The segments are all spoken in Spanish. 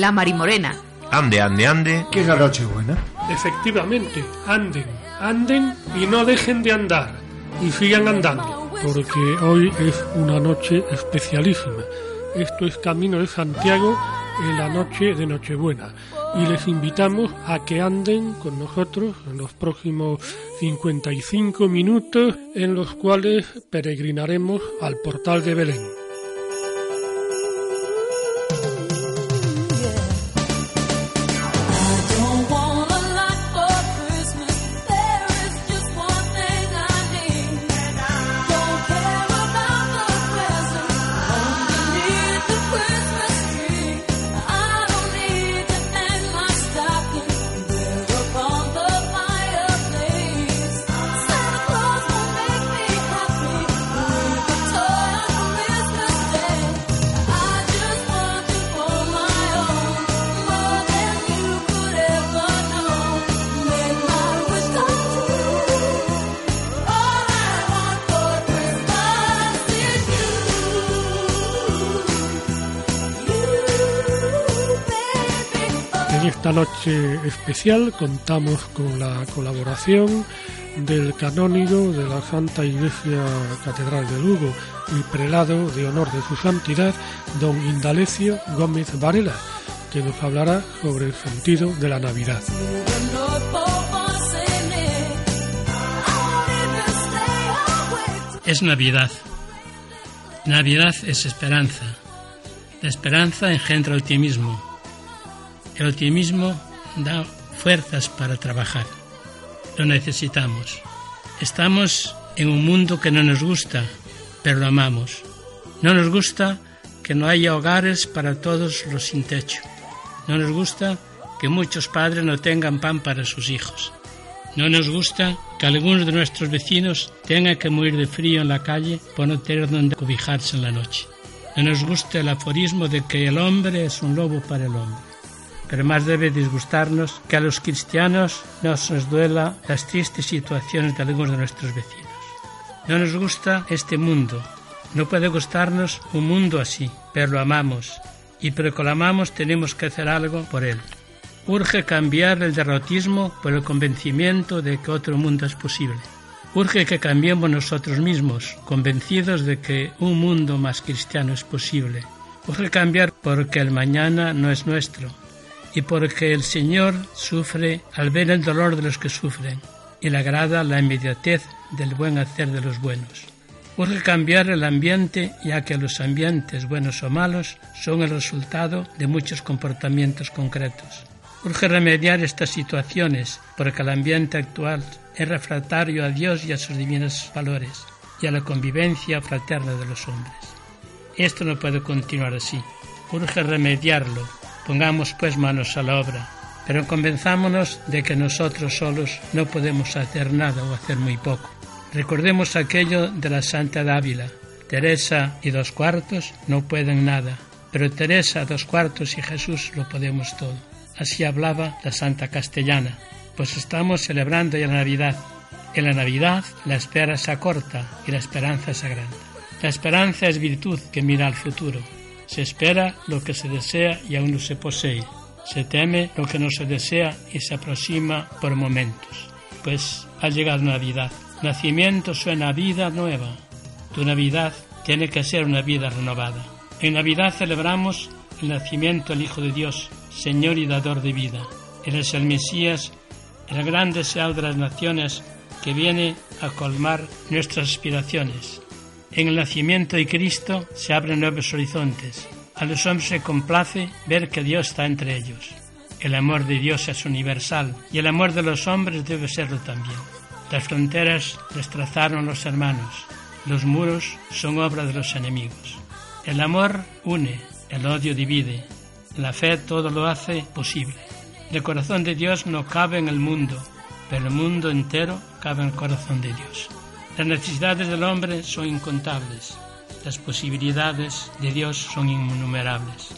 La Marimorena. Ande, ande, ande. Qué noche buena. Efectivamente, anden, anden y no dejen de andar. Y sigan andando, porque hoy es una noche especialísima. Esto es Camino de Santiago en la noche de Nochebuena. Y les invitamos a que anden con nosotros en los próximos 55 minutos en los cuales peregrinaremos al portal de Belén. Esta noche especial contamos con la colaboración del canónigo de la Santa Iglesia Catedral de Lugo y prelado de honor de su santidad, don Indalecio Gómez Varela, que nos hablará sobre el sentido de la Navidad. Es Navidad. Navidad es esperanza. La esperanza engendra optimismo el optimismo da fuerzas para trabajar. Lo necesitamos. Estamos en un mundo que no nos gusta, pero lo amamos. No nos gusta que no haya hogares para todos los sin techo. No nos gusta que muchos padres no tengan pan para sus hijos. No nos gusta que algunos de nuestros vecinos tengan que morir de frío en la calle por no tener donde cobijarse en la noche. No nos gusta el aforismo de que el hombre es un lobo para el hombre pero más debe disgustarnos que a los cristianos nos nos duela las tristes situaciones de algunos de nuestros vecinos. No nos gusta este mundo, no puede gustarnos un mundo así, pero lo amamos y porque lo amamos tenemos que hacer algo por él. Urge cambiar el derrotismo por el convencimiento de que otro mundo es posible. Urge que cambiemos nosotros mismos, convencidos de que un mundo más cristiano es posible. Urge cambiar porque el mañana no es nuestro, y porque el Señor sufre al ver el dolor de los que sufren y le agrada la inmediatez del buen hacer de los buenos. Urge cambiar el ambiente ya que los ambientes buenos o malos son el resultado de muchos comportamientos concretos. Urge remediar estas situaciones porque el ambiente actual es refractario a Dios y a sus divinos valores y a la convivencia fraterna de los hombres. Esto no puede continuar así. Urge remediarlo Pongamos pues manos a la obra, pero convenzámonos de que nosotros solos no podemos hacer nada o hacer muy poco. Recordemos aquello de la Santa Dávila. Teresa y dos cuartos no pueden nada, pero Teresa, dos cuartos y Jesús lo podemos todo. Así hablaba la Santa Castellana. Pues estamos celebrando ya la Navidad. En la Navidad la espera se acorta y la esperanza se agranda. La esperanza es virtud que mira al futuro. Se espera lo que se desea y aún no se posee. Se teme lo que no se desea y se aproxima por momentos. Pues ha llegado Navidad. Nacimiento suena vida nueva. Tu Navidad tiene que ser una vida renovada. En Navidad celebramos el nacimiento del Hijo de Dios, Señor y Dador de vida. Él es el Mesías, el gran deseado de las naciones que viene a colmar nuestras aspiraciones en el nacimiento de Cristo se abren nuevos horizontes. A los hombres se complace ver que Dios está entre ellos. El amor de Dios es universal y el amor de los hombres debe serlo también. Las fronteras les trazaron los hermanos, los muros son obra de los enemigos. El amor une, el odio divide, la fe todo lo hace posible. El corazón de Dios no cabe en el mundo, pero el mundo entero cabe en el corazón de Dios. Las necesidades del hombre son incontables, las posibilidades de Dios son innumerables.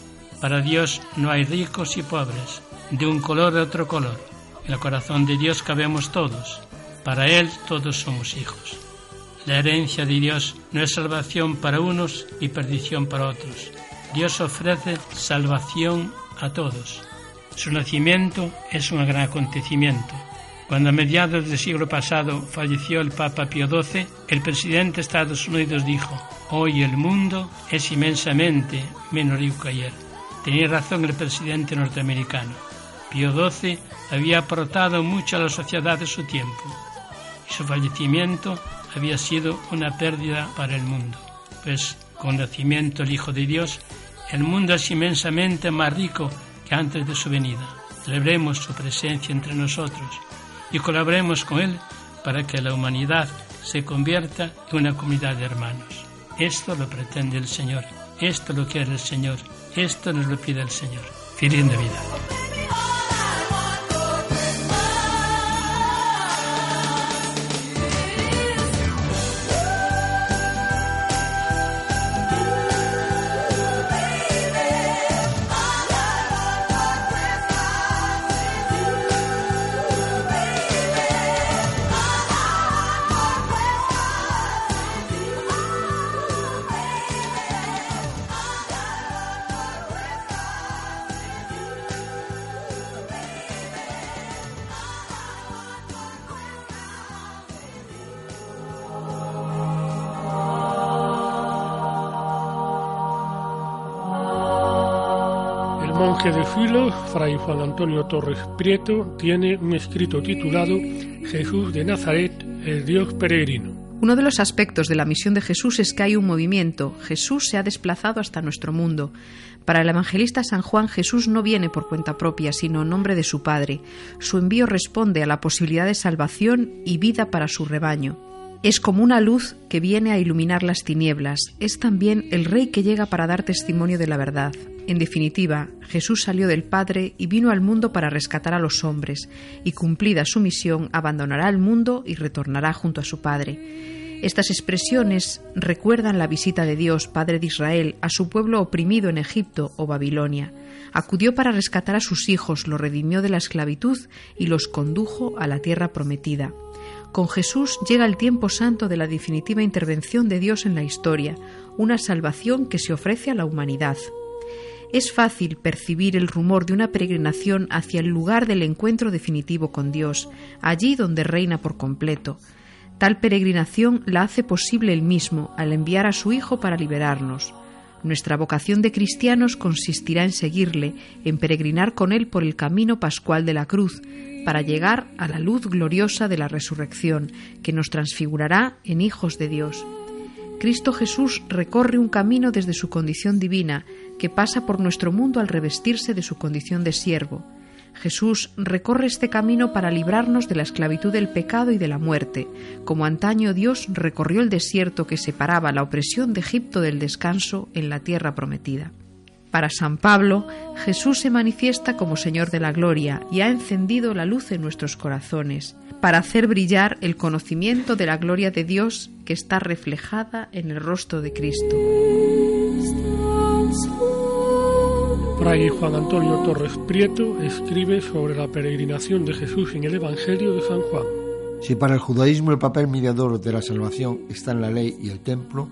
Para Dios no hay ricos y pobres, de un color de otro color. En el corazón de Dios cabemos todos. Para Él todos somos hijos. La herencia de Dios no es salvación para unos y perdición para otros. Dios ofrece salvación a todos. Su nacimiento es un gran acontecimiento. Cuando a mediados del siglo pasado falleció el Papa Pío XII, el presidente de Estados Unidos dijo, hoy el mundo es inmensamente menos rico que ayer. Tenía razón el presidente norteamericano. Pío XII había aportado mucho a la sociedad de su tiempo y su fallecimiento había sido una pérdida para el mundo, pues con nacimiento el Hijo de Dios, el mundo es inmensamente más rico que antes de su venida. Celebremos su presencia entre nosotros y colaboremos con Él para que la humanidad se convierta en una comunidad de hermanos. Esto lo pretende el Señor, esto lo quiere el Señor esto nos lo pide el Señor. Feliz Navidad. De Filos, Fray Juan Antonio Torres Prieto, tiene un escrito titulado Jesús de Nazaret, el Dios peregrino. Uno de los aspectos de la misión de Jesús es que hay un movimiento. Jesús se ha desplazado hasta nuestro mundo. Para el evangelista San Juan, Jesús no viene por cuenta propia, sino en nombre de su Padre. Su envío responde a la posibilidad de salvación y vida para su rebaño. Es como una luz que viene a iluminar las tinieblas. Es también el Rey que llega para dar testimonio de la verdad. En definitiva, Jesús salió del Padre y vino al mundo para rescatar a los hombres, y cumplida su misión, abandonará el mundo y retornará junto a su Padre. Estas expresiones recuerdan la visita de Dios, Padre de Israel, a su pueblo oprimido en Egipto o Babilonia. Acudió para rescatar a sus hijos, los redimió de la esclavitud y los condujo a la tierra prometida. Con Jesús llega el tiempo santo de la definitiva intervención de Dios en la historia, una salvación que se ofrece a la humanidad. Es fácil percibir el rumor de una peregrinación hacia el lugar del encuentro definitivo con Dios, allí donde reina por completo. Tal peregrinación la hace posible él mismo al enviar a su Hijo para liberarnos. Nuestra vocación de cristianos consistirá en seguirle, en peregrinar con él por el camino pascual de la cruz, para llegar a la luz gloriosa de la resurrección, que nos transfigurará en hijos de Dios. Cristo Jesús recorre un camino desde su condición divina, que pasa por nuestro mundo al revestirse de su condición de siervo. Jesús recorre este camino para librarnos de la esclavitud del pecado y de la muerte, como antaño Dios recorrió el desierto que separaba la opresión de Egipto del descanso en la tierra prometida. Para San Pablo, Jesús se manifiesta como Señor de la Gloria y ha encendido la luz en nuestros corazones, para hacer brillar el conocimiento de la gloria de Dios que está reflejada en el rostro de Cristo. Fray Juan Antonio Torres Prieto escribe sobre la peregrinación de Jesús en el Evangelio de San Juan. Si para el judaísmo el papel mediador de la salvación está en la ley y el templo,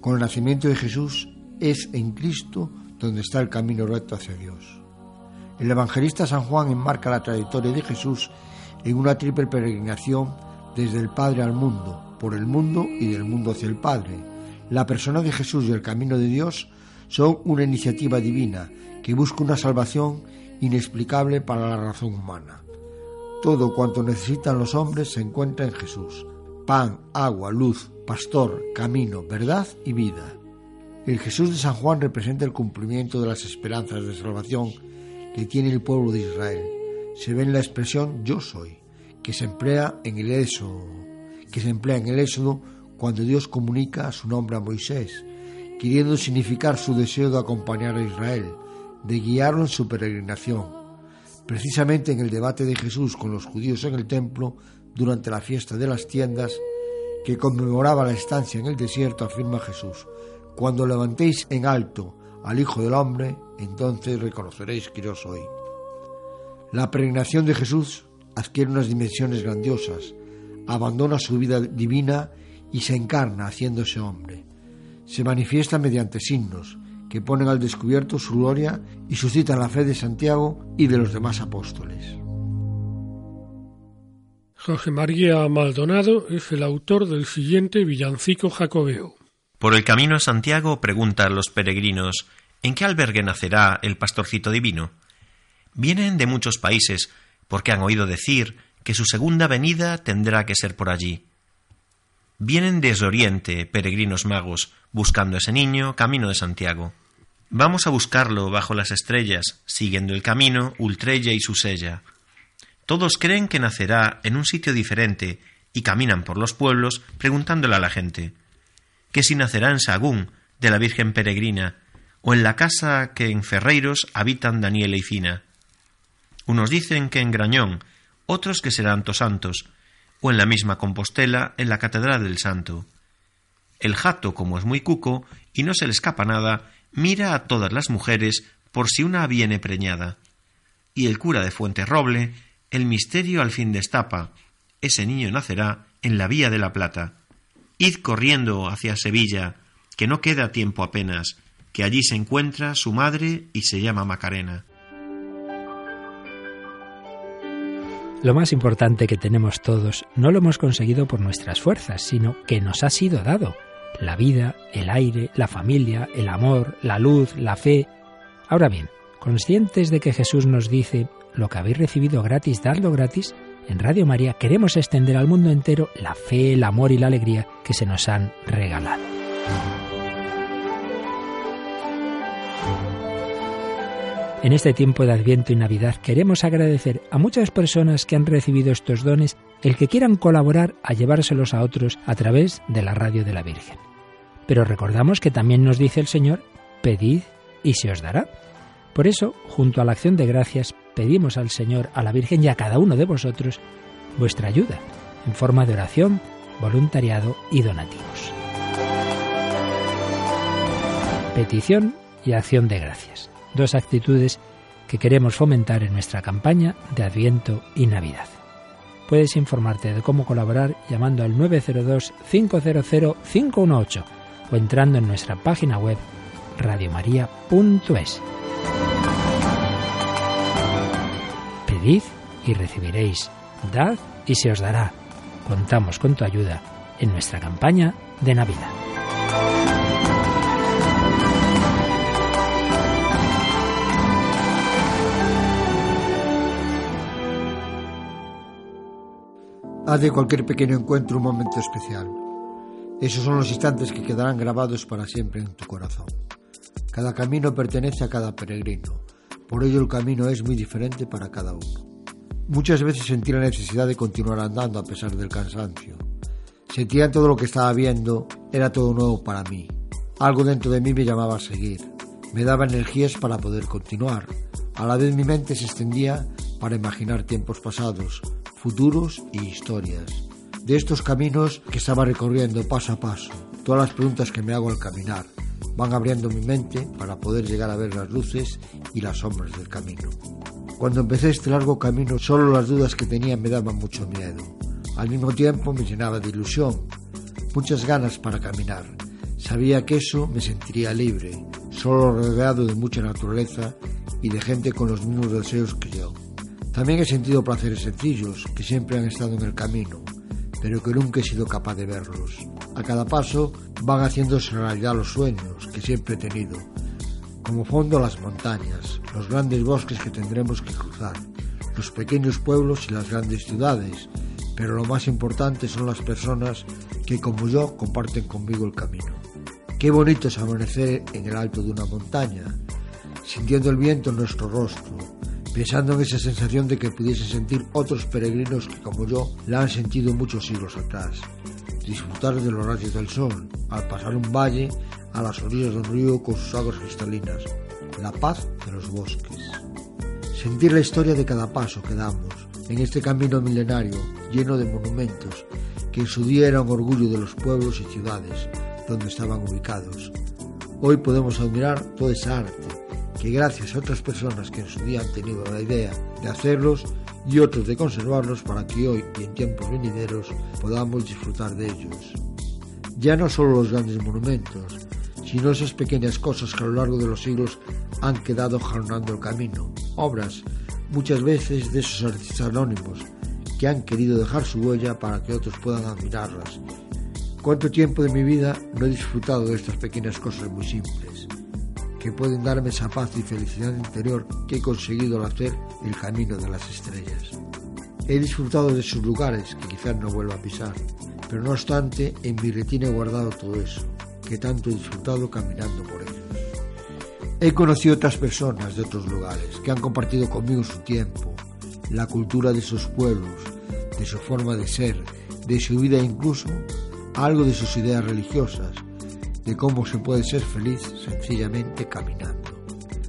con el nacimiento de Jesús es en Cristo donde está el camino recto hacia Dios. El evangelista San Juan enmarca la trayectoria de Jesús en una triple peregrinación desde el Padre al mundo, por el mundo y del mundo hacia el Padre. La persona de Jesús y el camino de Dios son una iniciativa divina que busca una salvación inexplicable para la razón humana. Todo cuanto necesitan los hombres se encuentra en Jesús. Pan, agua, luz, pastor, camino, verdad y vida. El Jesús de San Juan representa el cumplimiento de las esperanzas de salvación que tiene el pueblo de Israel. Se ve en la expresión yo soy, que se emplea en el éxodo, que se emplea en el éxodo cuando Dios comunica su nombre a Moisés, queriendo significar su deseo de acompañar a Israel, de guiarlo en su peregrinación. Precisamente en el debate de Jesús con los judíos en el templo, durante la fiesta de las tiendas, que conmemoraba la estancia en el desierto, afirma Jesús, cuando levantéis en alto al Hijo del Hombre, entonces reconoceréis que yo soy. La peregrinación de Jesús adquiere unas dimensiones grandiosas, abandona su vida divina y se encarna haciéndose hombre. Se manifiesta mediante signos que ponen al descubierto su gloria y suscitan la fe de Santiago y de los demás apóstoles. Jorge María Maldonado es el autor del siguiente villancico jacobeo. Por el camino a Santiago preguntan los peregrinos ¿En qué albergue nacerá el pastorcito divino? Vienen de muchos países porque han oído decir que su segunda venida tendrá que ser por allí. Vienen desde Oriente peregrinos magos buscando ese niño camino de Santiago. Vamos a buscarlo bajo las estrellas, siguiendo el camino Ultrella y Susella. Todos creen que nacerá en un sitio diferente y caminan por los pueblos preguntándole a la gente que si nacerá en Sagún, de la Virgen Peregrina, o en la casa que en Ferreiros habitan Daniel y Fina. Unos dicen que en Grañón, otros que serán Tosantos, o en la misma Compostela, en la Catedral del Santo. El jato, como es muy cuco y no se le escapa nada, mira a todas las mujeres por si una viene preñada. Y el cura de Fuente Roble el misterio al fin destapa. Ese niño nacerá en la Vía de la Plata. Id corriendo hacia Sevilla, que no queda tiempo apenas, que allí se encuentra su madre y se llama Macarena. Lo más importante que tenemos todos no lo hemos conseguido por nuestras fuerzas, sino que nos ha sido dado. La vida, el aire, la familia, el amor, la luz, la fe. Ahora bien, conscientes de que Jesús nos dice, lo que habéis recibido gratis, dadlo gratis, en Radio María queremos extender al mundo entero la fe, el amor y la alegría que se nos han regalado. En este tiempo de Adviento y Navidad queremos agradecer a muchas personas que han recibido estos dones el que quieran colaborar a llevárselos a otros a través de la radio de la Virgen. Pero recordamos que también nos dice el Señor, pedid y se os dará. Por eso, junto a la acción de gracias, pedimos al Señor, a la Virgen y a cada uno de vosotros vuestra ayuda en forma de oración, voluntariado y donativos. Petición y acción de gracias. Dos actitudes que queremos fomentar en nuestra campaña de Adviento y Navidad. Puedes informarte de cómo colaborar llamando al 902-500-518 o entrando en nuestra página web radiomaria.es. Y recibiréis. Dad y se os dará. Contamos con tu ayuda en nuestra campaña de Navidad. Haz de cualquier pequeño encuentro un momento especial. Esos son los instantes que quedarán grabados para siempre en tu corazón. Cada camino pertenece a cada peregrino por ello el camino es muy diferente para cada uno. Muchas veces sentí la necesidad de continuar andando a pesar del cansancio. Sentía todo lo que estaba viendo era todo nuevo para mí. Algo dentro de mí me llamaba a seguir. Me daba energías para poder continuar. A la vez mi mente se extendía para imaginar tiempos pasados, futuros y historias. De estos caminos que estaba recorriendo paso a paso, todas las preguntas que me hago al caminar, van abriendo mi mente para poder llegar a ver las luces y las sombras del camino. Cuando empecé este largo camino, solo las dudas que tenía me daban mucho miedo. Al mismo tiempo me llenaba de ilusión, muchas ganas para caminar. Sabía que eso me sentiría libre, solo rodeado de mucha naturaleza y de gente con los mismos deseos que yo. También he sentido placeres sencillos que siempre han estado en el camino, pero que nunca he sido capaz de verlos. A cada paso van haciéndose realidad los sueños que siempre he tenido. Como fondo las montañas, los grandes bosques que tendremos que cruzar, los pequeños pueblos y las grandes ciudades, pero lo más importante son las personas que como yo comparten conmigo el camino. Qué bonito es amanecer en el alto de una montaña. sintiendo el viento en nuestro rostro, pensando en esa sensación de que pudiesen sentir otros peregrinos que como yo la han sentido muchos siglos atrás, disfrutar de los rayos del sol, al pasar un valle a las orillas de un río con sus aguas cristalinas, la paz de los bosques. Sentir la historia de cada paso que damos en este camino milenario lleno de monumentos que en su día eran orgullo de los pueblos y ciudades donde estaban ubicados. Hoy podemos admirar toda esa arte que gracias a otras personas que en su día han tenido la idea de hacerlos y otros de conservarlos para que hoy y en tiempos venideros podamos disfrutar de ellos. Ya no solo los grandes monumentos, sino esas pequeñas cosas que a lo largo de los siglos han quedado jalonando el camino, obras muchas veces de esos artistas anónimos que han querido dejar su huella para que otros puedan admirarlas. ¿Cuánto tiempo de mi vida no he disfrutado de estas pequeñas cosas muy simples, que pueden darme esa paz y felicidad interior que he conseguido al hacer el camino de las estrellas? He disfrutado de esos lugares que quizás no vuelva a pisar, pero no obstante en mi retina he guardado todo eso, que tanto he disfrutado caminando por ellos. He conocido otras personas de otros lugares que han compartido conmigo su tiempo, la cultura de sus pueblos, de su forma de ser, de su vida e incluso algo de sus ideas religiosas, de cómo se puede ser feliz sencillamente caminando.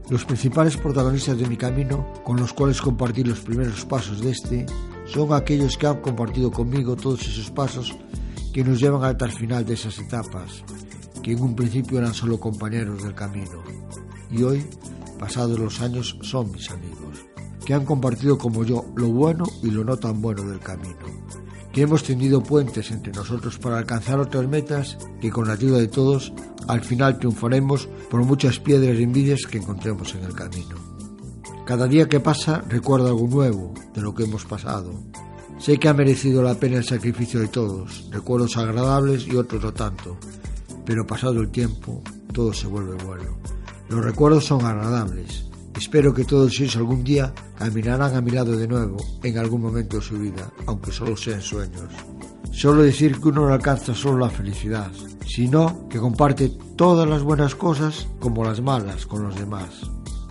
Los principales protagonistas de mi camino, con los cuales compartí los primeros pasos de este, son aquellos que han compartido conmigo todos esos pasos que nos llevan hasta el final de esas etapas, que en un principio eran solo compañeros del camino, y hoy, pasados los años, son mis amigos, que han compartido como yo lo bueno y lo no tan bueno del camino, que hemos tendido puentes entre nosotros para alcanzar otras metas que con la ayuda de todos al final triunfaremos por muchas piedras y envidias que encontremos en el camino. Cada día que pasa recuerdo algo nuevo de lo que hemos pasado. Sé que ha merecido la pena el sacrificio de todos, recuerdos agradables y otros no tanto, pero pasado el tiempo todo se vuelve bueno. Los recuerdos son agradables. Espero que todos ellos algún día caminarán a mi lado de nuevo en algún momento de su vida, aunque solo sean sueños. Solo decir que uno no alcanza solo la felicidad, sino que comparte todas las buenas cosas como las malas con los demás.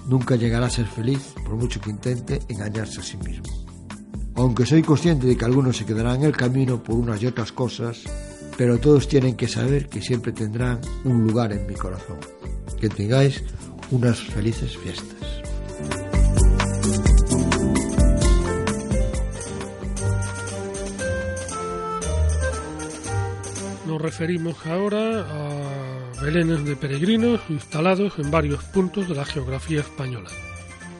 Nunca llegará a ser feliz por mucho que intente engañarse a sí mismo. Aunque soy consciente de que algunos se quedarán en el camino por unas y otras cosas, pero todos tienen que saber que siempre tendrán un lugar en mi corazón que tengáis unas felices fiestas. Nos referimos ahora a belenes de peregrinos instalados en varios puntos de la geografía española.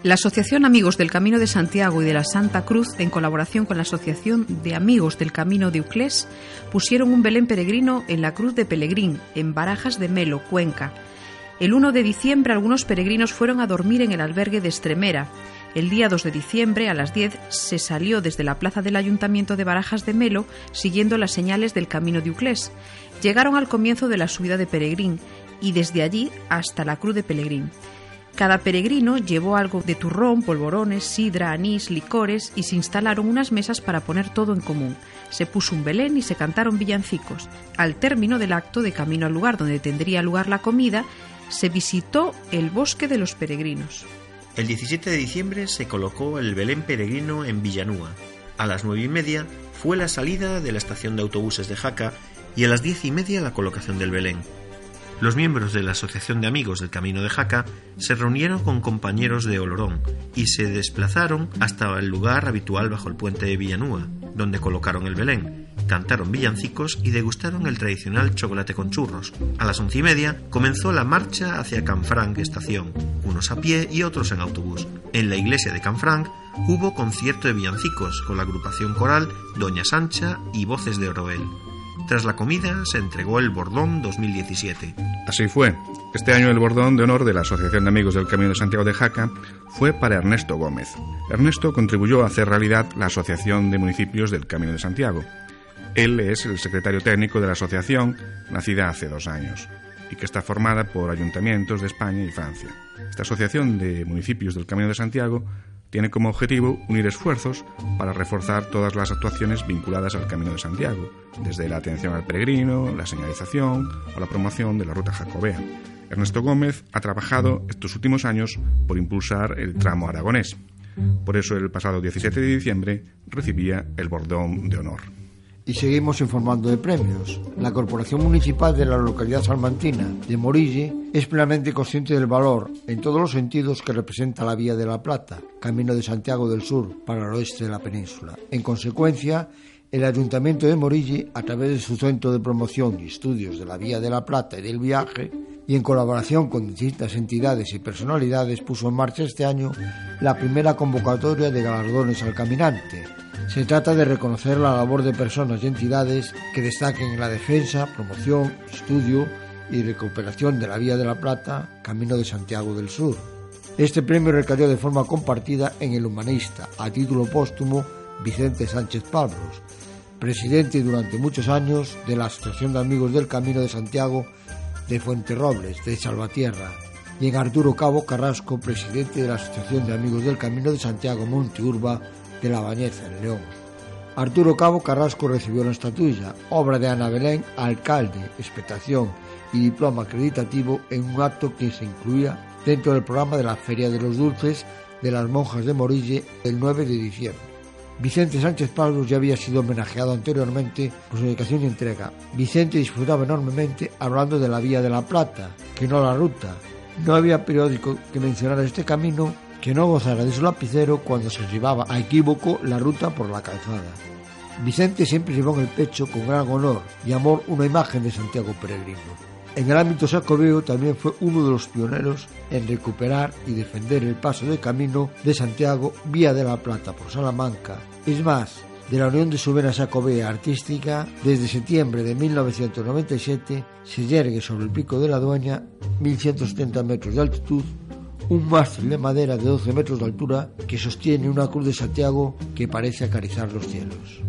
La Asociación Amigos del Camino de Santiago y de la Santa Cruz, en colaboración con la Asociación de Amigos del Camino de Uclés, pusieron un Belén peregrino en la Cruz de Pelegrín, en Barajas de Melo, Cuenca, el 1 de diciembre algunos peregrinos fueron a dormir en el albergue de Estremera. El día 2 de diciembre a las 10 se salió desde la plaza del Ayuntamiento de Barajas de Melo siguiendo las señales del camino de Uclés. Llegaron al comienzo de la subida de Peregrín y desde allí hasta la cruz de Pelegrín. Cada peregrino llevó algo de turrón, polvorones, sidra, anís, licores y se instalaron unas mesas para poner todo en común. Se puso un belén y se cantaron villancicos. Al término del acto de camino al lugar donde tendría lugar la comida, se visitó el Bosque de los Peregrinos. El 17 de diciembre se colocó el Belén peregrino en Villanúa. A las nueve y media fue la salida de la estación de autobuses de Jaca y a las diez y media la colocación del Belén. Los miembros de la Asociación de Amigos del Camino de Jaca se reunieron con compañeros de Olorón y se desplazaron hasta el lugar habitual bajo el puente de Villanúa, donde colocaron el Belén, cantaron villancicos y degustaron el tradicional chocolate con churros. A las once y media comenzó la marcha hacia Canfranc estación, unos a pie y otros en autobús. En la iglesia de Canfranc hubo concierto de villancicos con la agrupación coral Doña Sancha y Voces de Oroel. Tras la comida se entregó el Bordón 2017. Así fue. Este año el Bordón de Honor de la Asociación de Amigos del Camino de Santiago de Jaca fue para Ernesto Gómez. Ernesto contribuyó a hacer realidad la Asociación de Municipios del Camino de Santiago. Él es el secretario técnico de la asociación, nacida hace dos años, y que está formada por ayuntamientos de España y Francia. Esta Asociación de Municipios del Camino de Santiago tiene como objetivo unir esfuerzos para reforzar todas las actuaciones vinculadas al Camino de Santiago, desde la atención al peregrino, la señalización o la promoción de la ruta jacobea. Ernesto Gómez ha trabajado estos últimos años por impulsar el tramo aragonés. Por eso el pasado 17 de diciembre recibía el bordón de honor. Y seguimos informando de premios. La Corporación Municipal de la localidad salmantina de Morille es plenamente consciente del valor, en todos los sentidos, que representa la Vía de la Plata, camino de Santiago del Sur para el oeste de la península. En consecuencia, el Ayuntamiento de Morille, a través de su Centro de Promoción y Estudios de la Vía de la Plata y del Viaje, y en colaboración con distintas entidades y personalidades, puso en marcha este año la primera convocatoria de galardones al caminante, se trata de reconocer la labor de personas y entidades que destaquen en la defensa, promoción, estudio y recuperación de la Vía de la Plata, Camino de Santiago del Sur. Este premio recayó de forma compartida en el humanista, a título póstumo, Vicente Sánchez Pablos, presidente durante muchos años de la Asociación de Amigos del Camino de Santiago de Fuenterrobles, de Salvatierra, y en Arturo Cabo Carrasco, presidente de la Asociación de Amigos del Camino de Santiago Monteurba de la Bañeza, en León. Arturo Cabo Carrasco recibió la estatuilla, obra de Ana Belén, alcalde, expectación y diploma acreditativo en un acto que se incluía dentro del programa de la Feria de los Dulces de las Monjas de Morille el 9 de diciembre. Vicente Sánchez Pablo ya había sido homenajeado anteriormente por su dedicación y entrega. Vicente disfrutaba enormemente hablando de la Vía de la Plata, que no la ruta. No había periódico que mencionara este camino que no gozara de su lapicero cuando se llevaba a equívoco la ruta por la calzada. Vicente siempre llevó en el pecho con gran honor y amor una imagen de Santiago Peregrino. En el ámbito sacobeo también fue uno de los pioneros en recuperar y defender el paso de camino de Santiago vía de la Plata por Salamanca. Es más, de la Unión de Subena Sacobea Artística, desde septiembre de 1997 se yergue sobre el pico de la Dueña, 1170 metros de altitud, un mástil de madera de 12 metros de altura que sostiene una cruz de Santiago que parece acariciar los cielos.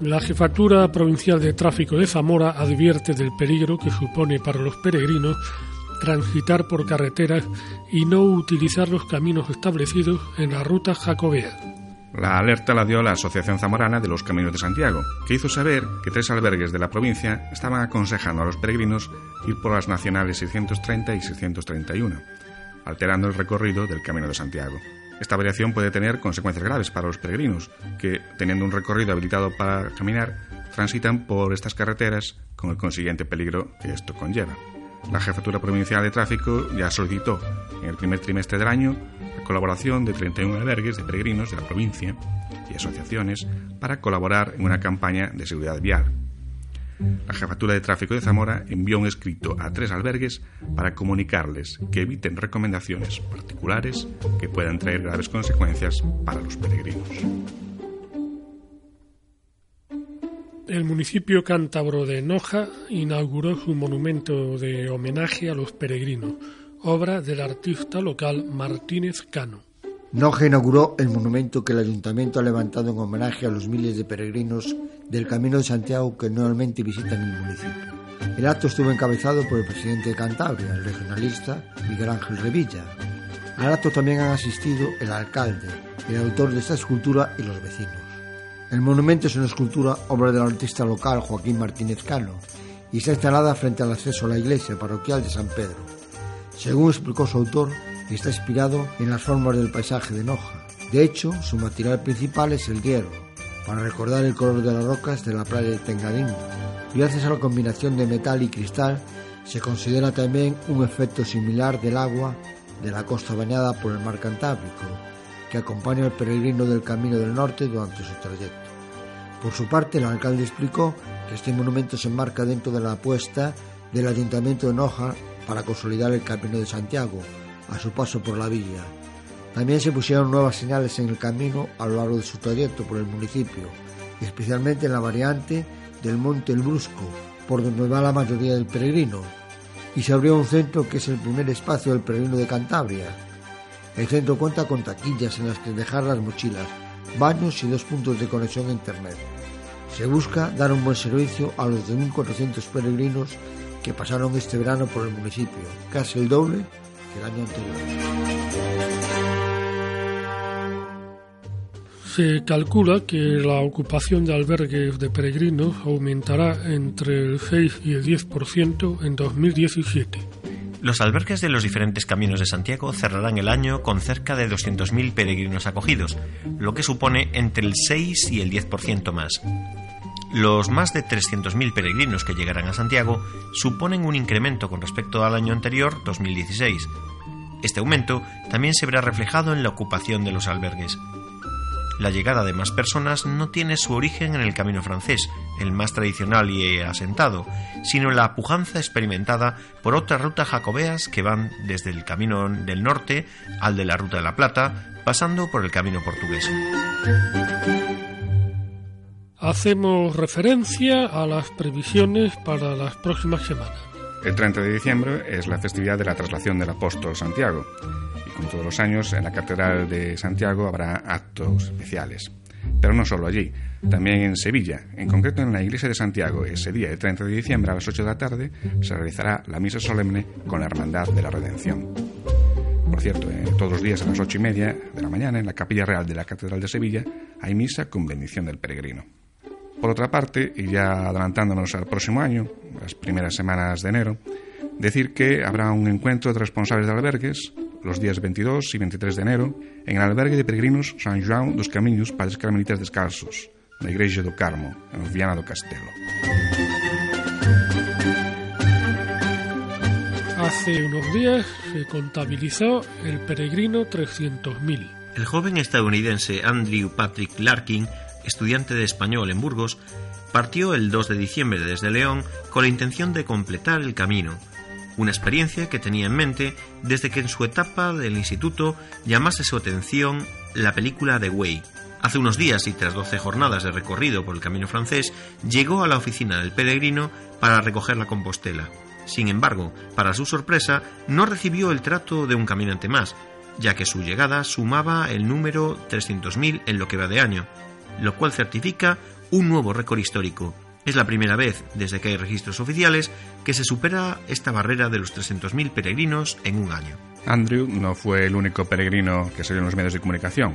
La Jefatura Provincial de Tráfico de Zamora advierte del peligro que supone para los peregrinos transitar por carreteras y no utilizar los caminos establecidos en la ruta jacobea. La alerta la dio la Asociación Zamorana de los Caminos de Santiago, que hizo saber que tres albergues de la provincia estaban aconsejando a los peregrinos ir por las nacionales 630 y 631, alterando el recorrido del Camino de Santiago. Esta variación puede tener consecuencias graves para los peregrinos, que, teniendo un recorrido habilitado para caminar, transitan por estas carreteras con el consiguiente peligro que esto conlleva. La Jefatura Provincial de Tráfico ya solicitó en el primer trimestre del año colaboración de 31 albergues de peregrinos de la provincia y asociaciones para colaborar en una campaña de seguridad vial. La Jefatura de Tráfico de Zamora envió un escrito a tres albergues para comunicarles que eviten recomendaciones particulares que puedan traer graves consecuencias para los peregrinos. El municipio cántabro de Noja inauguró su monumento de homenaje a los peregrinos, obra del artista local Martínez Cano. Inauguró el monumento que el ayuntamiento ha levantado en homenaje a los miles de peregrinos del Camino de Santiago que normalmente visitan el municipio. El acto estuvo encabezado por el presidente de Cantabria, el regionalista Miguel Ángel Revilla. Al acto también han asistido el alcalde, el autor de esta escultura y los vecinos. El monumento es una escultura obra del artista local Joaquín Martínez Cano y está instalada frente al acceso a la iglesia parroquial de San Pedro. Según explicó su autor, está inspirado en las formas del paisaje de Noja. De hecho, su material principal es el hierro, para recordar el color de las rocas de la playa de Tengadín. Gracias a la combinación de metal y cristal, se considera también un efecto similar del agua de la costa bañada por el mar Cantábrico, que acompaña al peregrino del Camino del Norte durante su trayecto. Por su parte, el alcalde explicó que este monumento se enmarca dentro de la apuesta del Ayuntamiento de Noja para consolidar el Camino de Santiago a su paso por la villa. También se pusieron nuevas señales en el camino a lo largo de su trayecto por el municipio, especialmente en la variante del Monte El Brusco, por donde va la mayoría del peregrino, y se abrió un centro que es el primer espacio del peregrino de Cantabria, el centro cuenta con taquillas en las que dejar las mochilas, baños y dos puntos de conexión a Internet. Se busca dar un buen servicio a los 2.400 peregrinos que pasaron este verano por el municipio, casi el doble que el año anterior. Se calcula que la ocupación de albergues de peregrinos aumentará entre el 6 y el 10% en 2017. Los albergues de los diferentes caminos de Santiago cerrarán el año con cerca de 200.000 peregrinos acogidos, lo que supone entre el 6 y el 10% más. Los más de 300.000 peregrinos que llegarán a Santiago suponen un incremento con respecto al año anterior, 2016. Este aumento también se verá reflejado en la ocupación de los albergues. La llegada de más personas no tiene su origen en el camino francés, el más tradicional y asentado, sino en la pujanza experimentada por otras rutas jacobeas que van desde el camino del norte al de la Ruta de la Plata, pasando por el camino portugués. Hacemos referencia a las previsiones para las próximas semanas. El 30 de diciembre es la festividad de la traslación del apóstol Santiago como todos los años, en la Catedral de Santiago habrá actos especiales. Pero no solo allí, también en Sevilla, en concreto en la iglesia de Santiago, ese día, el 30 de diciembre a las 8 de la tarde, se realizará la misa solemne con la Hermandad de la Redención. Por cierto, eh, todos los días a las ocho y media de la mañana, en la Capilla Real de la Catedral de Sevilla, hay misa con bendición del peregrino. Por otra parte, y ya adelantándonos al próximo año, las primeras semanas de enero, decir que habrá un encuentro de responsables de albergues los días 22 y 23 de enero en el albergue de peregrinos San João dos Camiños Padres Carmelitas Descalzos, na Igreja do Carmo, en Viana do Castelo. Hace unos días se contabilizó el peregrino 300.000. El joven estadounidense Andrew Patrick Larkin, estudiante de español en Burgos, partió el 2 de diciembre desde León con la intención de completar el camino una experiencia que tenía en mente desde que en su etapa del instituto llamase su atención la película The Way. Hace unos días y tras 12 jornadas de recorrido por el camino francés, llegó a la oficina del peregrino para recoger la Compostela. Sin embargo, para su sorpresa, no recibió el trato de un caminante más, ya que su llegada sumaba el número 300.000 en lo que va de año, lo cual certifica un nuevo récord histórico, es la primera vez desde que hay registros oficiales que se supera esta barrera de los 300.000 peregrinos en un año. Andrew no fue el único peregrino que salió en los medios de comunicación.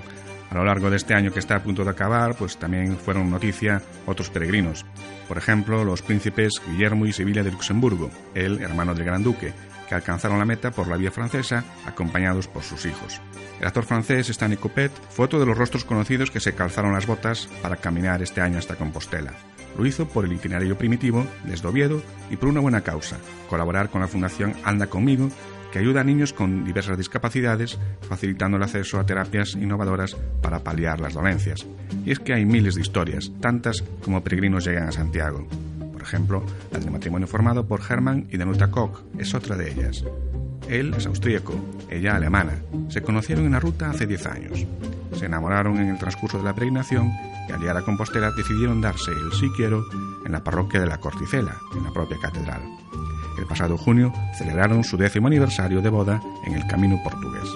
A lo largo de este año que está a punto de acabar, pues también fueron noticia otros peregrinos. Por ejemplo, los príncipes Guillermo y Sevilla de Luxemburgo, el hermano del Gran Duque, que alcanzaron la meta por la vía francesa acompañados por sus hijos. El actor francés Stanley Copet fue otro de los rostros conocidos que se calzaron las botas para caminar este año hasta Compostela. Lo hizo por el itinerario primitivo desde Oviedo y por una buena causa, colaborar con la Fundación Anda conmigo, que ayuda a niños con diversas discapacidades, facilitando el acceso a terapias innovadoras para paliar las dolencias. Y es que hay miles de historias, tantas como peregrinos llegan a Santiago. Por ejemplo, la del matrimonio formado por Hermann y Danuta Koch es otra de ellas. Él es austríaco, ella alemana. Se conocieron en la ruta hace 10 años. Se enamoraron en el transcurso de la peregrinación y al llegar a Compostela decidieron darse el sí quiero en la parroquia de la Corticela, en la propia catedral. El pasado junio celebraron su décimo aniversario de boda en el Camino Portugués.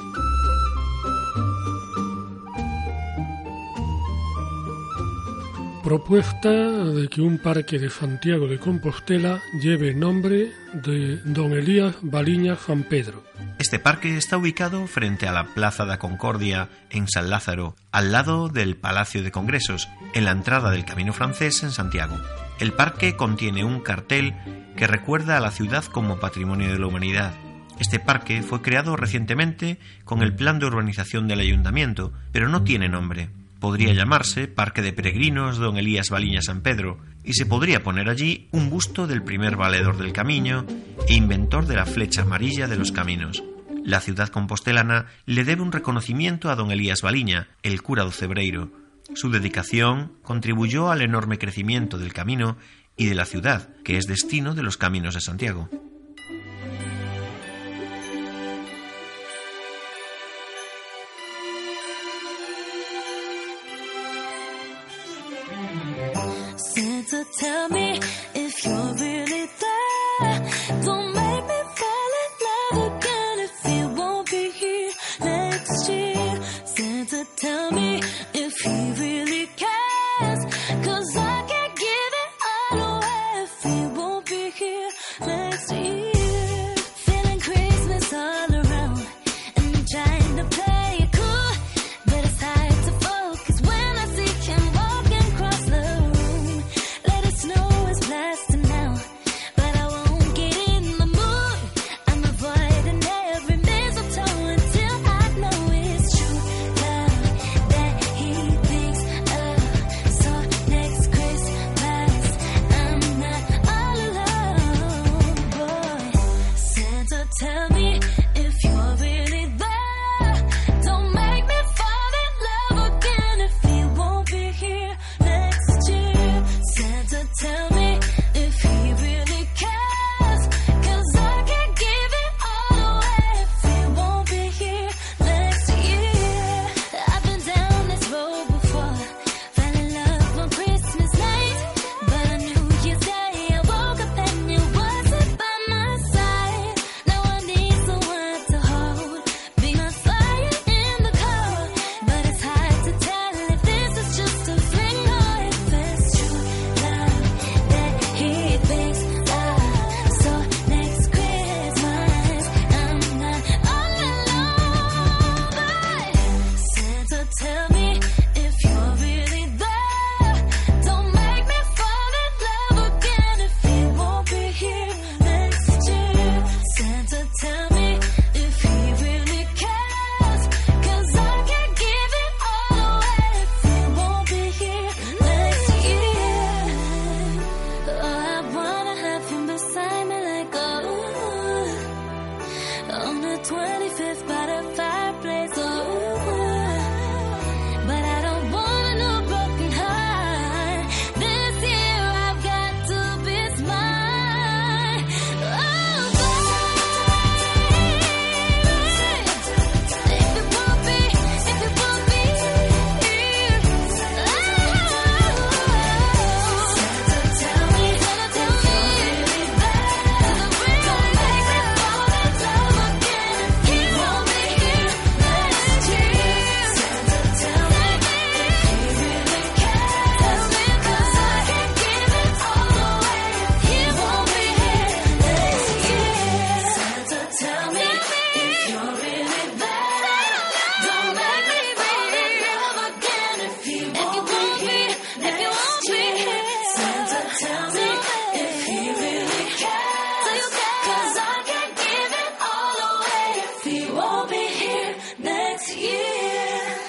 Propuesta de que un parque de Santiago de Compostela lleve nombre de don Elías Baliña San Pedro. Este parque está ubicado frente a la Plaza de Concordia en San Lázaro, al lado del Palacio de Congresos, en la entrada del Camino Francés en Santiago. El parque contiene un cartel que recuerda a la ciudad como patrimonio de la humanidad. Este parque fue creado recientemente con el plan de urbanización del ayuntamiento, pero no tiene nombre podría llamarse Parque de Peregrinos Don Elías Baliña San Pedro, y se podría poner allí un busto del primer valedor del camino e inventor de la flecha amarilla de los caminos. La ciudad compostelana le debe un reconocimiento a don Elías Baliña, el cura Cebreiro. Su dedicación contribuyó al enorme crecimiento del camino y de la ciudad, que es destino de los caminos de Santiago.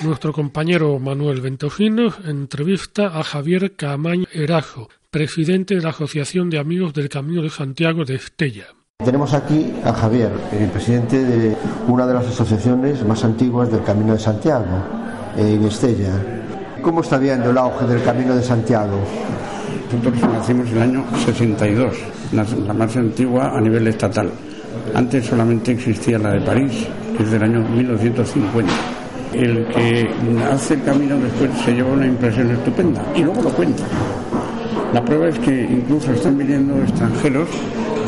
Nuestro compañero Manuel Ventofino entrevista a Javier Camaño Erajo, presidente de la Asociación de Amigos del Camino de Santiago de Estella. Tenemos aquí a Javier, el presidente de una de las asociaciones más antiguas del Camino de Santiago, en Estella. ¿Cómo está viendo el auge del Camino de Santiago? Nosotros nacimos en el año 62, la más antigua a nivel estatal. Antes solamente existía la de París, que es del año 1950 el que hace el camino después se lleva una impresión estupenda y luego lo cuenta. La prueba es que incluso están viniendo extranjeros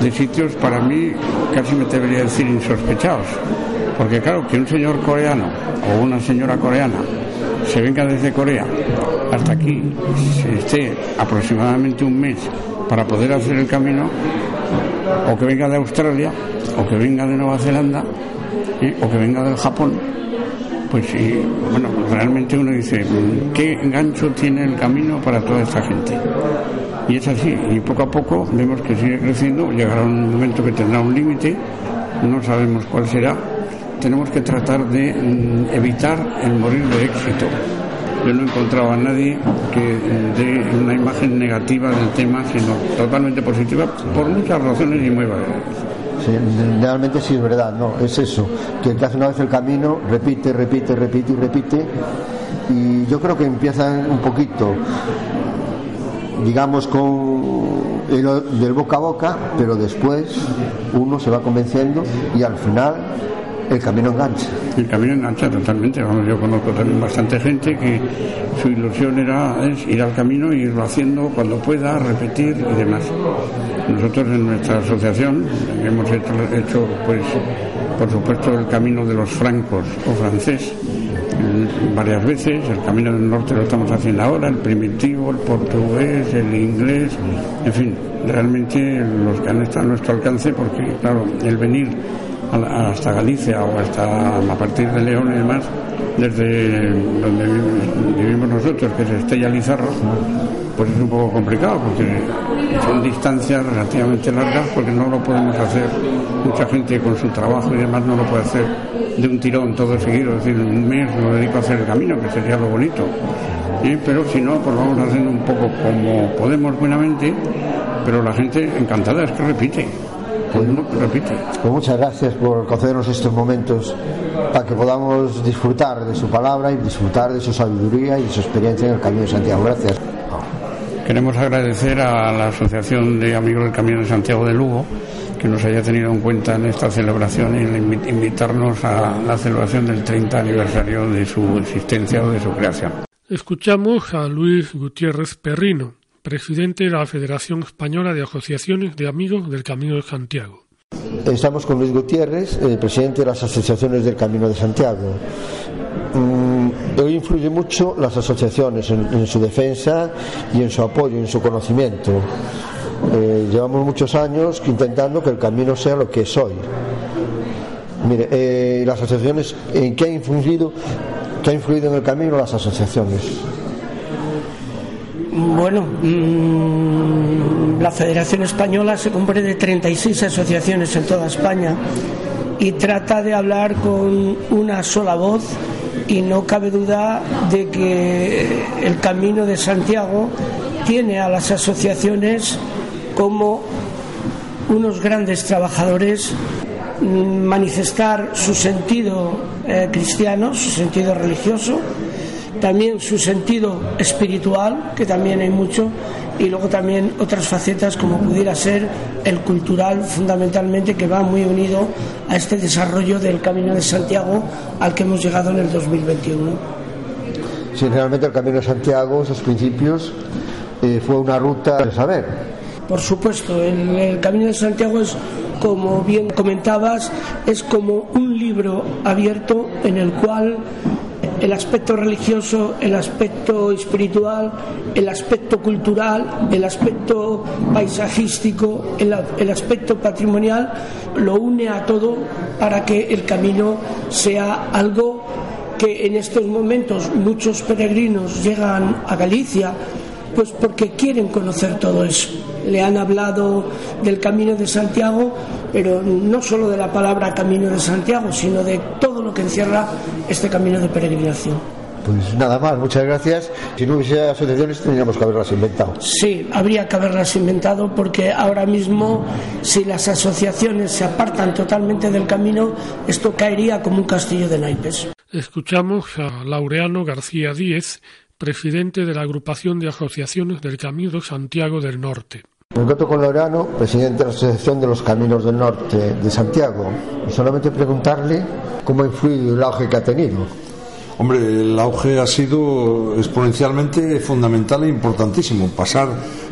de sitios para mí casi me debería decir insospechados. Porque claro, que un señor coreano o una señora coreana se venga desde Corea hasta aquí, se esté aproximadamente un mes para poder hacer el camino, o que venga de Australia, o que venga de Nueva Zelanda, o que venga del Japón, pues sí, bueno, realmente uno dice, ¿qué gancho tiene el camino para toda esta gente? Y es así, y poco a poco vemos que sigue creciendo, llegará un momento que tendrá un límite, no sabemos cuál será, tenemos que tratar de mm, evitar el morir de éxito. Yo no he encontrado a nadie que dé una imagen negativa del tema, sino totalmente positiva, por muchas razones y muy variadas. Realmente sí es verdad, no, es eso, que el que hace una vez el camino repite, repite, repite y repite, y yo creo que empiezan un poquito, digamos, con el, del boca a boca, pero después uno se va convenciendo y al final el camino engancha. El camino engancha totalmente. Yo conozco también bastante gente que su ilusión era ir al camino e irlo haciendo cuando pueda, repetir y demás. Nosotros en nuestra asociación hemos hecho, pues, por supuesto, el camino de los francos o francés varias veces. El camino del norte lo estamos haciendo ahora, el primitivo, el portugués, el inglés, en fin, realmente los que han estado a nuestro alcance, porque claro, el venir hasta Galicia o hasta a partir de León y demás, desde donde vivimos nosotros, que es Estella Lizarro, pues es un poco complicado porque son distancias relativamente largas porque no lo podemos hacer. Mucha gente con su trabajo y demás no lo puede hacer de un tirón todo seguido, es decir, un mes lo dedico a hacer el camino, que sería lo bonito. Pero si no, pues vamos haciendo un poco como podemos buenamente, pero la gente encantada es que repite. Pues, repite. Pues muchas gracias por concedernos estos momentos para que podamos disfrutar de su palabra y disfrutar de su sabiduría y de su experiencia en el Camino de Santiago. Gracias. Queremos agradecer a la Asociación de Amigos del Camino de Santiago de Lugo que nos haya tenido en cuenta en esta celebración y invitarnos a la celebración del 30 aniversario de su existencia o de su creación. Escuchamos a Luis Gutiérrez Perrino, presidente de la Federación Española de Asociaciones de Amigos del Camino de Santiago. Estamos con Luis Gutiérrez, el presidente de las asociaciones del Camino de Santiago. Mm, hoy influye mucho las asociaciones en, su defensa y en su apoyo, en su conocimiento. Eh, llevamos muchos años intentando que el camino sea lo que es hoy. Mire, eh, las asociaciones, ¿en qué ha influido, qué ha influido en el camino las asociaciones? Bueno, mm, la Federación Española se compone de 36 asociaciones en toda España y trata de hablar con una sola voz y no cabe duda de que el Camino de Santiago tiene a las asociaciones como unos grandes trabajadores mm, manifestar su sentido eh, cristiano, su sentido religioso también su sentido espiritual, que también hay mucho, y luego también otras facetas como pudiera ser el cultural, fundamentalmente, que va muy unido a este desarrollo del Camino de Santiago al que hemos llegado en el 2021. Sí, realmente el Camino de Santiago, esos principios, eh, fue una ruta de saber. Por supuesto, el Camino de Santiago es, como bien comentabas, es como un libro abierto en el cual el aspecto religioso, el aspecto espiritual, el aspecto cultural, el aspecto paisajístico, el, aspecto patrimonial, lo une a todo para que el camino sea algo que en estos momentos muchos peregrinos llegan a Galicia pues porque quieren conocer todo eso. Le han hablado del Camino de Santiago, pero no solo de la palabra Camino de Santiago, sino de todo lo que encierra este camino de peregrinación. Pues nada más, muchas gracias. Si no hubiese asociaciones tendríamos que haberlas inventado. Sí, habría que haberlas inventado porque ahora mismo si las asociaciones se apartan totalmente del camino, esto caería como un castillo de naipes. Escuchamos a Laureano García Díez, presidente de la agrupación de asociaciones del Camino Santiago del Norte. Me encuentro con Laureano, presidente de la Asociación de los Caminos del Norte de Santiago, y solamente preguntarle cómo ha influido el auge que ha tenido. Hombre, el auge ha sido exponencialmente fundamental e importantísimo. Pasar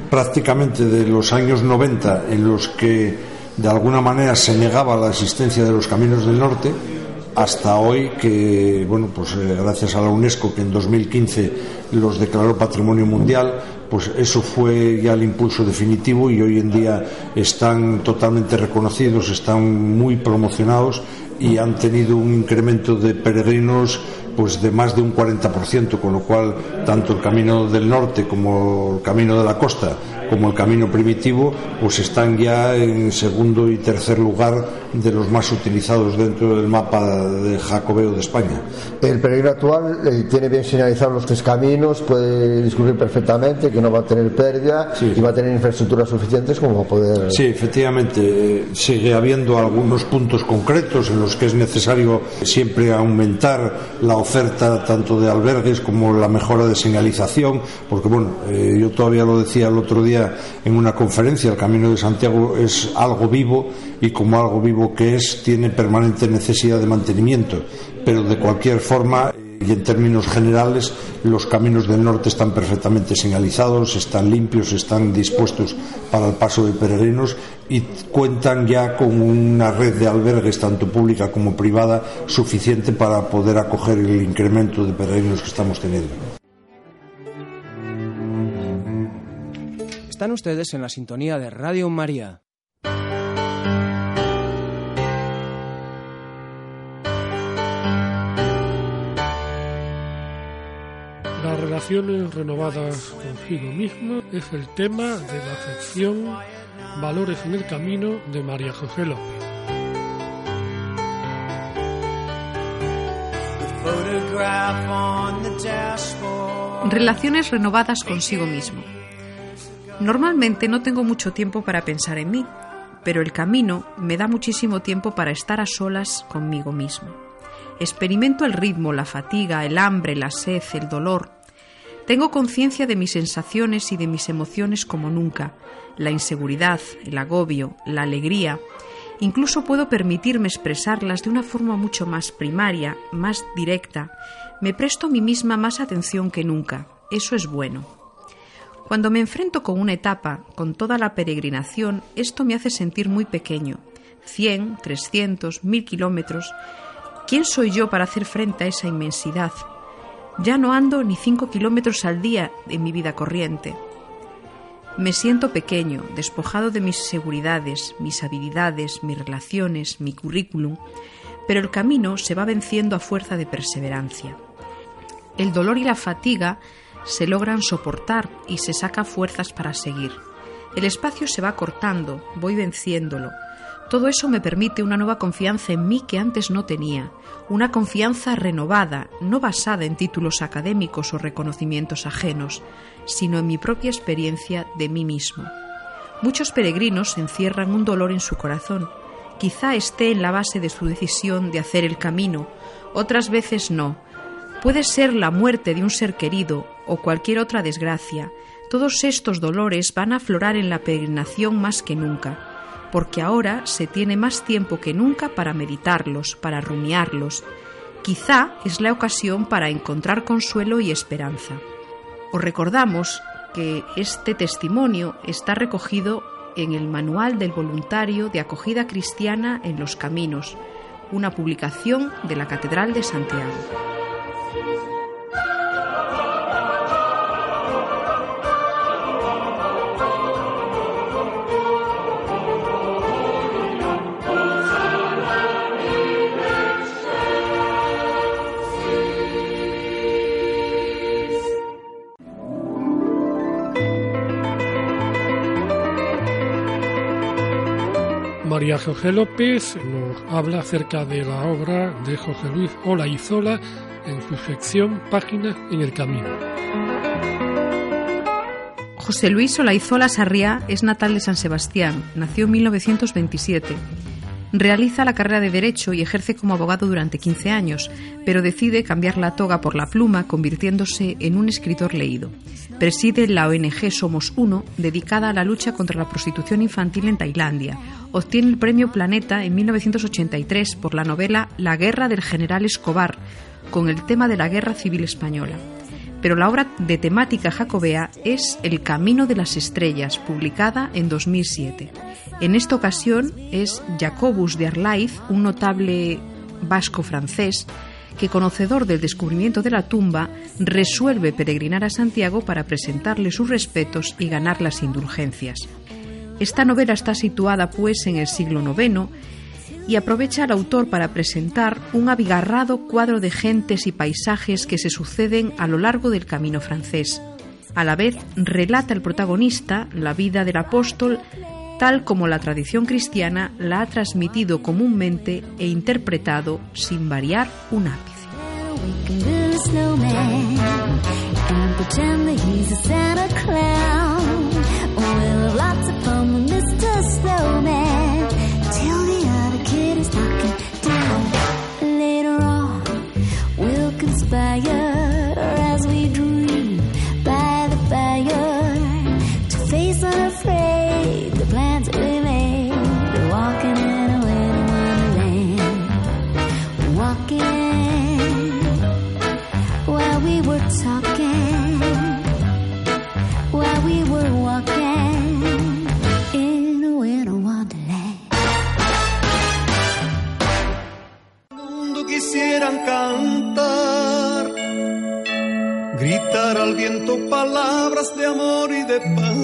prácticamente de los años 90 en los que de alguna manera se negaba la existencia de los caminos del norte hasta hoy que, bueno, pues eh, gracias a la UNESCO que en 2015 los declaró Patrimonio Mundial, pues eso fue ya el impulso definitivo y hoy en día están totalmente reconocidos, están muy promocionados y han tenido un incremento de peregrinos pues de más de un 40%, con lo cual tanto el camino del norte como el camino de la costa como el camino primitivo, pues están ya en segundo y tercer lugar de los más utilizados dentro del mapa de Jacobeo de España. El peregrino actual eh, tiene bien señalizados los tres caminos, puede discurrir perfectamente, que no va a tener pérdida y va a tener infraestructuras suficientes como para poder. Sí, efectivamente, eh, sigue habiendo algunos puntos concretos en los que es necesario siempre aumentar la oferta tanto de albergues como la mejora de señalización, porque bueno, eh, yo todavía lo decía el otro día en una conferencia, el Camino de Santiago es algo vivo y como algo vivo que es, tiene permanente necesidad de mantenimiento. Pero de cualquier forma y en términos generales, los caminos del norte están perfectamente señalizados, están limpios, están dispuestos para el paso de peregrinos y cuentan ya con una red de albergues, tanto pública como privada, suficiente para poder acoger el incremento de peregrinos que estamos teniendo. Están ustedes en la sintonía de Radio María. Relaciones renovadas consigo mismo es el tema de la sección Valores en el Camino de María José López. Relaciones renovadas consigo mismo. Normalmente no tengo mucho tiempo para pensar en mí, pero el camino me da muchísimo tiempo para estar a solas conmigo mismo. Experimento el ritmo, la fatiga, el hambre, la sed, el dolor. Tengo conciencia de mis sensaciones y de mis emociones como nunca, la inseguridad, el agobio, la alegría. Incluso puedo permitirme expresarlas de una forma mucho más primaria, más directa. Me presto a mí misma más atención que nunca. Eso es bueno. Cuando me enfrento con una etapa, con toda la peregrinación, esto me hace sentir muy pequeño. 100, 300, 1000 kilómetros. ¿Quién soy yo para hacer frente a esa inmensidad? Ya no ando ni 5 kilómetros al día en mi vida corriente. Me siento pequeño, despojado de mis seguridades, mis habilidades, mis relaciones, mi currículum, pero el camino se va venciendo a fuerza de perseverancia. El dolor y la fatiga se logran soportar y se saca fuerzas para seguir. El espacio se va cortando, voy venciéndolo. Todo eso me permite una nueva confianza en mí que antes no tenía, una confianza renovada, no basada en títulos académicos o reconocimientos ajenos, sino en mi propia experiencia de mí mismo. Muchos peregrinos encierran un dolor en su corazón. Quizá esté en la base de su decisión de hacer el camino, otras veces no, Puede ser la muerte de un ser querido o cualquier otra desgracia. Todos estos dolores van a aflorar en la peregrinación más que nunca, porque ahora se tiene más tiempo que nunca para meditarlos, para rumiarlos. Quizá es la ocasión para encontrar consuelo y esperanza. Os recordamos que este testimonio está recogido en el Manual del Voluntario de Acogida Cristiana en los Caminos, una publicación de la Catedral de Santiago. María José López nos habla acerca de la obra de José Luis Olaizola en su sección Páginas en el Camino. José Luis Olaizola Sarriá es natal de San Sebastián, nació en 1927. Realiza la carrera de Derecho y ejerce como abogado durante 15 años, pero decide cambiar la toga por la pluma, convirtiéndose en un escritor leído. Preside la ONG Somos Uno, dedicada a la lucha contra la prostitución infantil en Tailandia. Obtiene el premio Planeta en 1983 por la novela La guerra del general Escobar, con el tema de la Guerra Civil Española pero la obra de temática jacobea es El Camino de las Estrellas, publicada en 2007. En esta ocasión es Jacobus de Arlaiz, un notable vasco-francés, que conocedor del descubrimiento de la tumba, resuelve peregrinar a Santiago para presentarle sus respetos y ganar las indulgencias. Esta novela está situada, pues, en el siglo IX y aprovecha al autor para presentar un abigarrado cuadro de gentes y paisajes que se suceden a lo largo del camino francés. A la vez relata el protagonista la vida del apóstol tal como la tradición cristiana la ha transmitido comúnmente e interpretado sin variar un ápice. fire as we dream by the fire to face unafraid the plans we made. Walking in a little wonderland. Walking we were talking. Palabras de amor y de paz.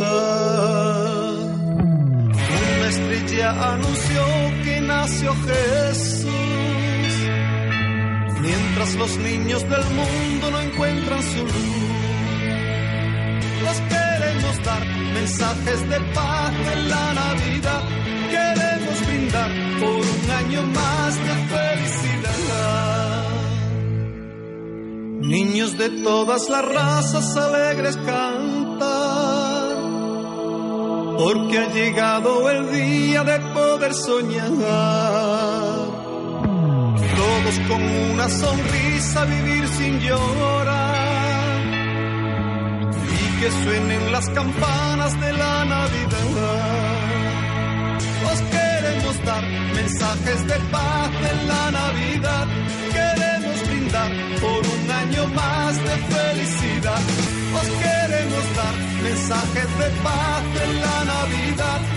Una estrella anunció que nació Jesús. Mientras los niños del mundo no encuentran su luz, los queremos dar mensajes de paz en la Navidad. Queremos brindar por un año más de Niños de todas las razas alegres cantan, porque ha llegado el día de poder soñar. Todos con una sonrisa vivir sin llorar. Y que suenen las campanas de la Navidad. Os queremos dar mensajes de paz en la Navidad. Mensajes de paz en la Navidad.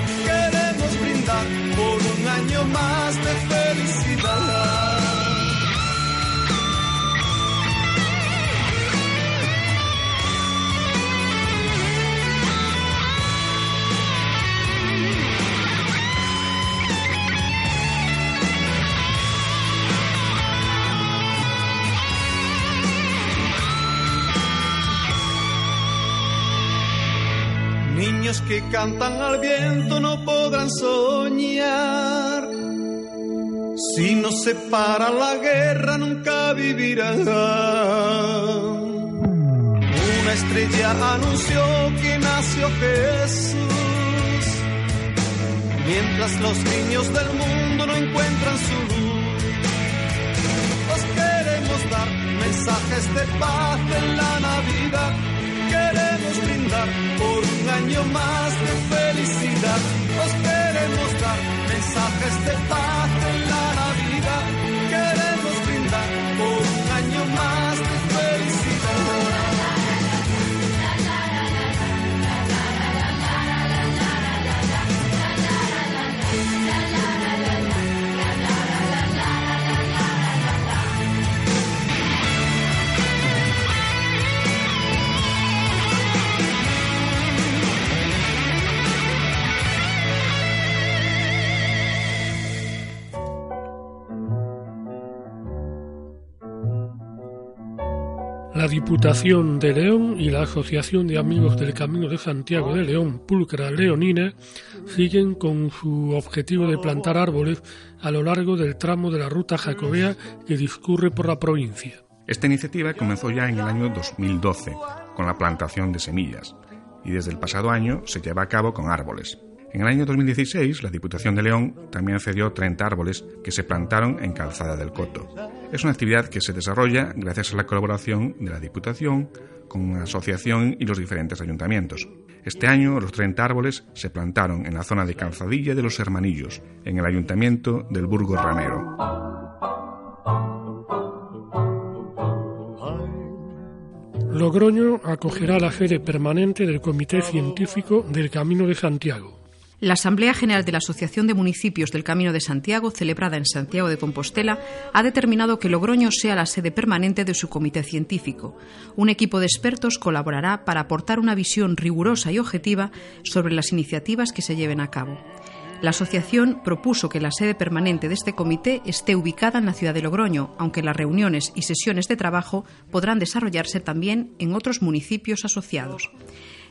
Que cantan al viento no podrán soñar. Si no se para la guerra nunca vivirán. Una estrella anunció que nació Jesús. Mientras los niños del mundo no encuentran su luz. Os queremos dar mensajes de paz en la Navidad queremos brindar por un año más de felicidad. Os queremos dar mensajes de paz en la Navidad. Queremos brindar por un año más de La Diputación de León y la Asociación de Amigos del Camino de Santiago de León, Pulcra Leonina, siguen con su objetivo de plantar árboles a lo largo del tramo de la ruta jacobea que discurre por la provincia. Esta iniciativa comenzó ya en el año 2012 con la plantación de semillas y desde el pasado año se lleva a cabo con árboles. En el año 2016, la Diputación de León también cedió 30 árboles que se plantaron en Calzada del Coto. Es una actividad que se desarrolla gracias a la colaboración de la Diputación con la asociación y los diferentes ayuntamientos. Este año los 30 árboles se plantaron en la zona de Calzadilla de los Hermanillos, en el ayuntamiento del Burgo Ranero. Logroño acogerá la sede permanente del Comité Científico del Camino de Santiago. La Asamblea General de la Asociación de Municipios del Camino de Santiago, celebrada en Santiago de Compostela, ha determinado que Logroño sea la sede permanente de su comité científico. Un equipo de expertos colaborará para aportar una visión rigurosa y objetiva sobre las iniciativas que se lleven a cabo. La asociación propuso que la sede permanente de este comité esté ubicada en la ciudad de Logroño, aunque las reuniones y sesiones de trabajo podrán desarrollarse también en otros municipios asociados.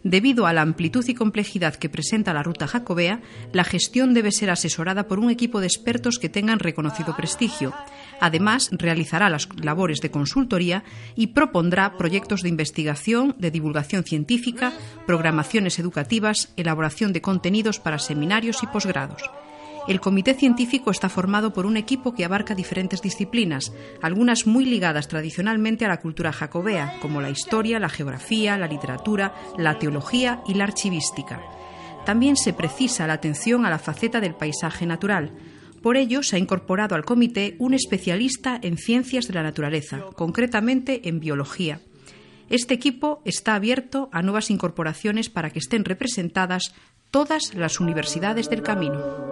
Debido a la amplitud y complejidad que presenta la ruta jacobea, la gestión debe ser asesorada por un equipo de expertos que tengan reconocido prestigio. Además, realizará las labores de consultoría y propondrá proyectos de investigación, de divulgación científica, programaciones educativas, elaboración de contenidos para seminarios y posgrados. El comité científico está formado por un equipo que abarca diferentes disciplinas, algunas muy ligadas tradicionalmente a la cultura jacobea, como la historia, la geografía, la literatura, la teología y la archivística. También se precisa la atención a la faceta del paisaje natural. Por ello, se ha incorporado al comité un especialista en ciencias de la naturaleza, concretamente en biología. Este equipo está abierto a nuevas incorporaciones para que estén representadas todas las universidades del camino.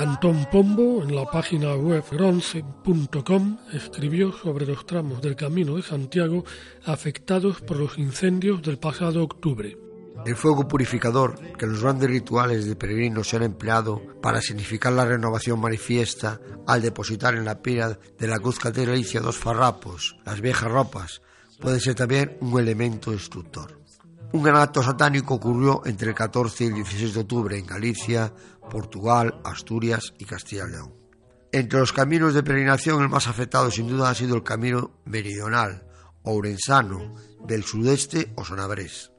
Antón Pombo, en la página web ronce.com, escribió sobre los tramos del Camino de Santiago afectados por los incendios del pasado octubre. El fuego purificador que los grandes rituales de peregrinos se han empleado para significar la renovación manifiesta al depositar en la pira de la cruz catedralicia dos farrapos, las viejas ropas, puede ser también un elemento destructor. Un gran acto satánico ocurrió entre el 14 y el 16 de octubre en Galicia, Portugal, Asturias y Castilla y León. Entre los caminos de peregrinación, el más afectado sin duda ha sido el camino meridional, ourensano, del sudeste o sonabrés.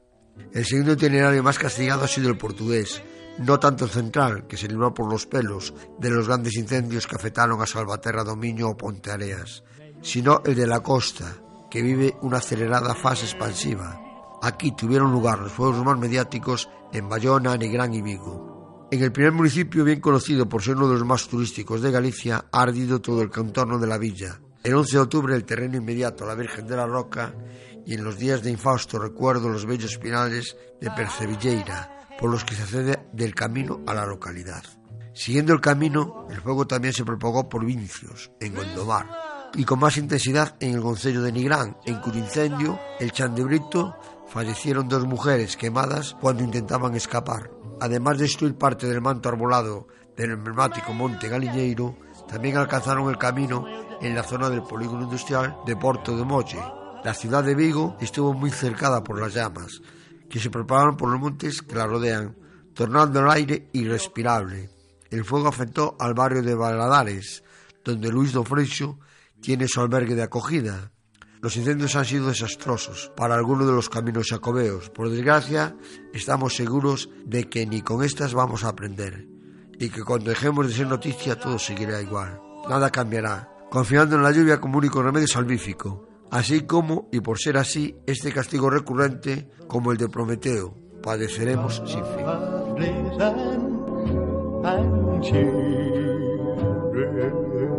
El segundo itinerario más castigado ha sido el portugués, no tanto el central, que se libró por los pelos de los grandes incendios que afectaron a Salvaterra, Dominio o Ponteareas, sino el de la costa, que vive una acelerada fase expansiva. Aquí tuvieron lugar los fuegos más mediáticos en Bayona, Negrán y Vigo. En el primer municipio, bien conocido por ser uno de los más turísticos de Galicia, ha ardido todo el contorno de la villa. El 11 de octubre, el terreno inmediato a la Virgen de la Roca y en los días de infausto recuerdo los bellos pinales de Percevilleira, por los que se accede del camino a la localidad. Siguiendo el camino, el fuego también se propagó por Vincios, en Gondomar, y con más intensidad en el Concello de Nigrán, en cuyo incendio el Chandebrito fallecieron dos mujeres quemadas cuando intentaban escapar. además de destruir parte del manto arbolado del emblemático Monte Galiñeiro, también alcanzaron el camino en la zona del polígono industrial de Porto de Moche. La ciudad de Vigo estuvo muy cercada por las llamas, que se propagaron por los montes que la rodean, tornando el aire irrespirable. El fuego afectó al barrio de Valadares, donde Luis Dofresio tiene su albergue de acogida. Los incendios han sido desastrosos para algunos de los caminos jacobeos. Por desgracia, estamos seguros de que ni con estas vamos a aprender y que cuando dejemos de ser noticia todo seguirá igual. Nada cambiará, confiando en la lluvia como único remedio salvífico, así como, y por ser así, este castigo recurrente como el de Prometeo, padeceremos sin fin.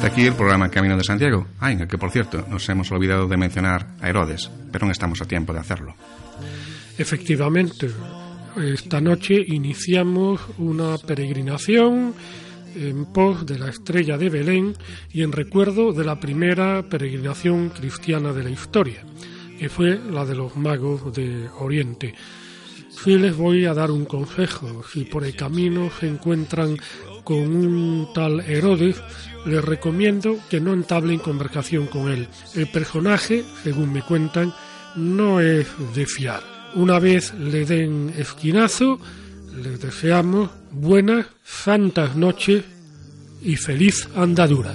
Está aquí el programa Camino de Santiago. Ah, en el que, por cierto, nos hemos olvidado de mencionar a Herodes, pero aún estamos a tiempo de hacerlo. Efectivamente, esta noche iniciamos una peregrinación en pos de la estrella de Belén y en recuerdo de la primera peregrinación cristiana de la historia, que fue la de los magos de Oriente. Sí les voy a dar un consejo. Si por el camino se encuentran con un tal Herodes, les recomiendo que no entablen conversación con él. El personaje, según me cuentan, no es de fiar. Una vez le den esquinazo, les deseamos buenas, santas noches y feliz andadura.